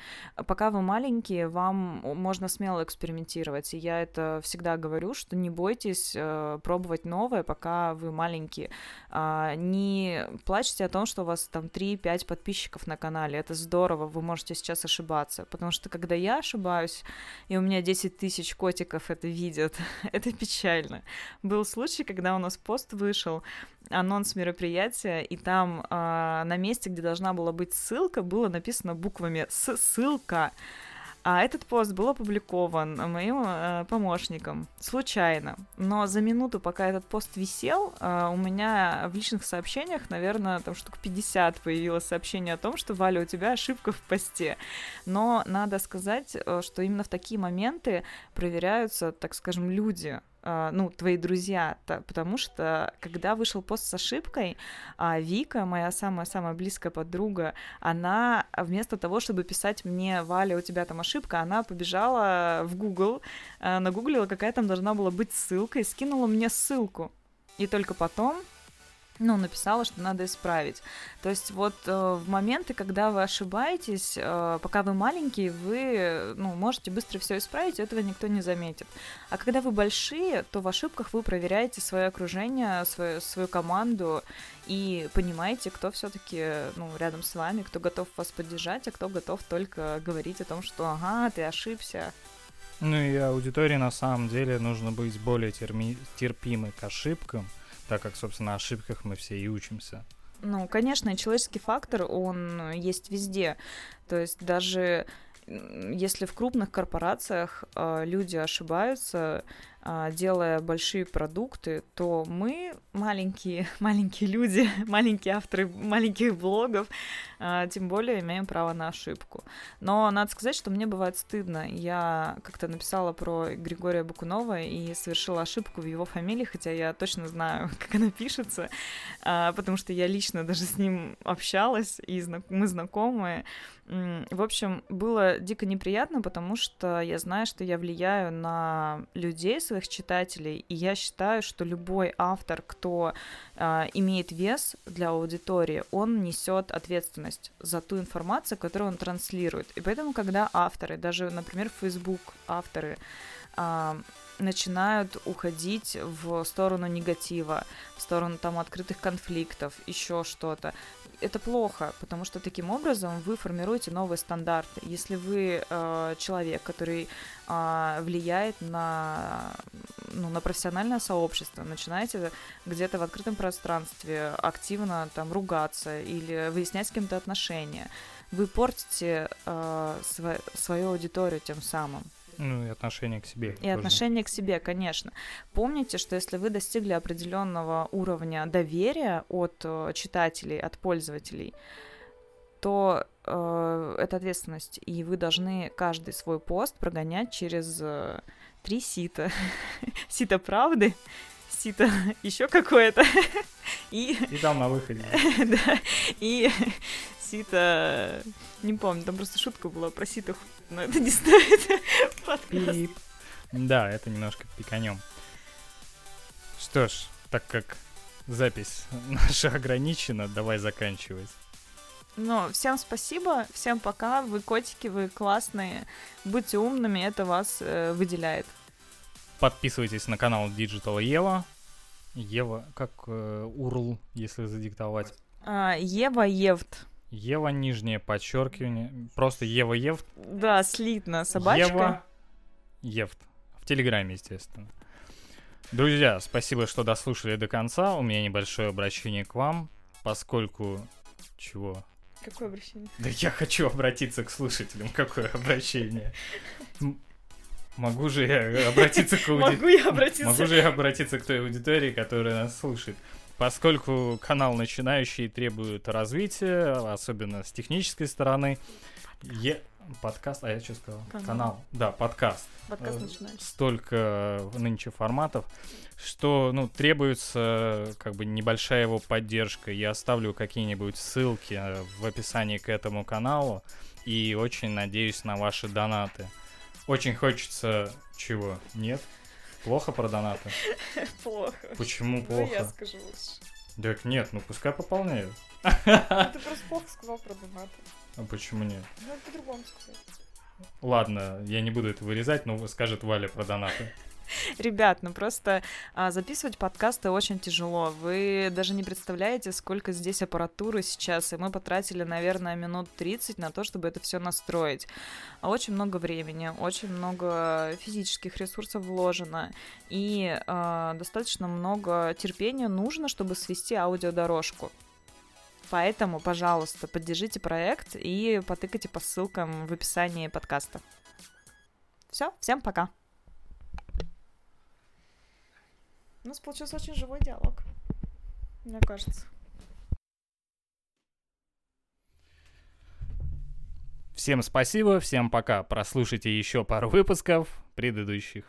Speaker 2: Пока вы маленькие, вам можно смело экспериментировать. И я это всегда говорю, что не бойтесь э, пробовать новое, пока вы маленькие. А, не плачьте о том, что у вас там 3-5 подписчиков на канале. Это здорово, вы можете сейчас ошибаться. Потому что когда я ошибаюсь, и у меня 10 тысяч котиков это видят, это печально. Был случай, когда у нас пост вышел, анонс мероприятия, и там э, на месте, где должна была быть ссылка, было написано буквами «ссылка». А этот пост был опубликован моим э, помощником случайно. Но за минуту, пока этот пост висел, э, у меня в личных сообщениях, наверное, там штук 50 появилось сообщение о том, что Валя, у тебя ошибка в посте. Но надо сказать, э, что именно в такие моменты проверяются, так скажем, люди. А, ну, твои друзья, потому что когда вышел пост с ошибкой, а, Вика, моя самая-самая близкая подруга, она вместо того, чтобы писать мне, Валя, у тебя там ошибка, она побежала в Google, а, нагуглила, какая там должна была быть ссылка, и скинула мне ссылку. И только потом ну, написала, что надо исправить. То есть вот э, в моменты, когда вы ошибаетесь, э, пока вы маленькие, вы, ну, можете быстро все исправить, этого никто не заметит. А когда вы большие, то в ошибках вы проверяете свое окружение, свою, свою команду и понимаете, кто все-таки, ну, рядом с вами, кто готов вас поддержать, а кто готов только говорить о том, что, ага, ты ошибся.
Speaker 1: Ну и аудитории на самом деле нужно быть более терми- терпимой к ошибкам, так как, собственно, на ошибках мы все и учимся.
Speaker 2: Ну, конечно, человеческий фактор, он есть везде. То есть даже если в крупных корпорациях э, люди ошибаются, делая большие продукты, то мы, маленькие, маленькие люди, маленькие авторы маленьких блогов, а, тем более имеем право на ошибку. Но надо сказать, что мне бывает стыдно. Я как-то написала про Григория Бакунова и совершила ошибку в его фамилии, хотя я точно знаю, как она пишется, а, потому что я лично даже с ним общалась, и мы знакомые. В общем, было дико неприятно, потому что я знаю, что я влияю на людей, своих читателей, и я считаю, что любой автор, кто э, имеет вес для аудитории, он несет ответственность за ту информацию, которую он транслирует. И поэтому, когда авторы, даже, например, Facebook авторы, э, начинают уходить в сторону негатива, в сторону там открытых конфликтов, еще что-то это плохо, потому что таким образом вы формируете новые стандарты. Если вы э, человек, который э, влияет на, ну, на профессиональное сообщество, начинаете где-то в открытом пространстве активно там ругаться или выяснять с кем-то отношения, вы портите э, св- свою аудиторию тем самым.
Speaker 1: Ну и отношение к себе.
Speaker 2: И тоже. отношение к себе, конечно. Помните, что если вы достигли определенного уровня доверия от э, читателей, от пользователей, то э, это ответственность, и вы должны каждый свой пост прогонять через э, три сита. сита правды, сито еще какое-то.
Speaker 1: и... и там на выходе.
Speaker 2: да, и сито... Не помню, там просто шутка была про сито, но это не стоит
Speaker 1: подкаст. Да, это немножко пиканем. Что ж, так как запись наша ограничена, давай заканчивать.
Speaker 2: Ну, всем спасибо, всем пока, вы котики, вы классные, будьте умными, это вас э, выделяет.
Speaker 1: Подписывайтесь на канал Digital Ева. Ева, как э, URL, если задиктовать?
Speaker 2: А, Ева Евт.
Speaker 1: Ева, нижнее подчеркивание. Просто Ева Евт.
Speaker 2: Да, слитно. Собачка.
Speaker 1: Ева Евт. В Телеграме, естественно. Друзья, спасибо, что дослушали до конца. У меня небольшое обращение к вам, поскольку... Чего?
Speaker 2: Какое обращение?
Speaker 1: Да я хочу обратиться к слушателям. Какое обращение? Могу же я обратиться к аудитории?
Speaker 2: Могу я обратиться?
Speaker 1: Могу же я обратиться к той аудитории, которая нас слушает? Поскольку канал начинающий требует развития, особенно с технической стороны, я... Подкаст, а я что сказал?
Speaker 2: Канал.
Speaker 1: Канал. Да, подкаст.
Speaker 2: Подкаст
Speaker 1: Э,
Speaker 2: начинаешь.
Speaker 1: Столько нынче форматов, что, ну, требуется как бы небольшая его поддержка. Я оставлю какие-нибудь ссылки э, в описании к этому каналу и очень надеюсь на ваши донаты. Очень хочется... Чего? Нет? Плохо про донаты?
Speaker 2: Плохо.
Speaker 1: Почему плохо?
Speaker 2: скажу лучше.
Speaker 1: Так нет, ну пускай пополняют.
Speaker 2: Ты просто плохо сказал про донаты.
Speaker 1: А почему нет?
Speaker 2: Надо по-другому сказать.
Speaker 1: Ладно, я не буду это вырезать, но скажет Валя про донаты.
Speaker 2: Ребят, ну просто а, записывать подкасты очень тяжело. Вы даже не представляете, сколько здесь аппаратуры сейчас. И мы потратили, наверное, минут 30 на то, чтобы это все настроить. А очень много времени, очень много физических ресурсов вложено. И а, достаточно много терпения нужно, чтобы свести аудиодорожку. Поэтому, пожалуйста, поддержите проект и потыкайте по ссылкам в описании подкаста. Все, всем пока. У нас получился очень живой диалог, мне кажется.
Speaker 1: Всем спасибо, всем пока. Прослушайте еще пару выпусков предыдущих.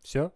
Speaker 1: Все?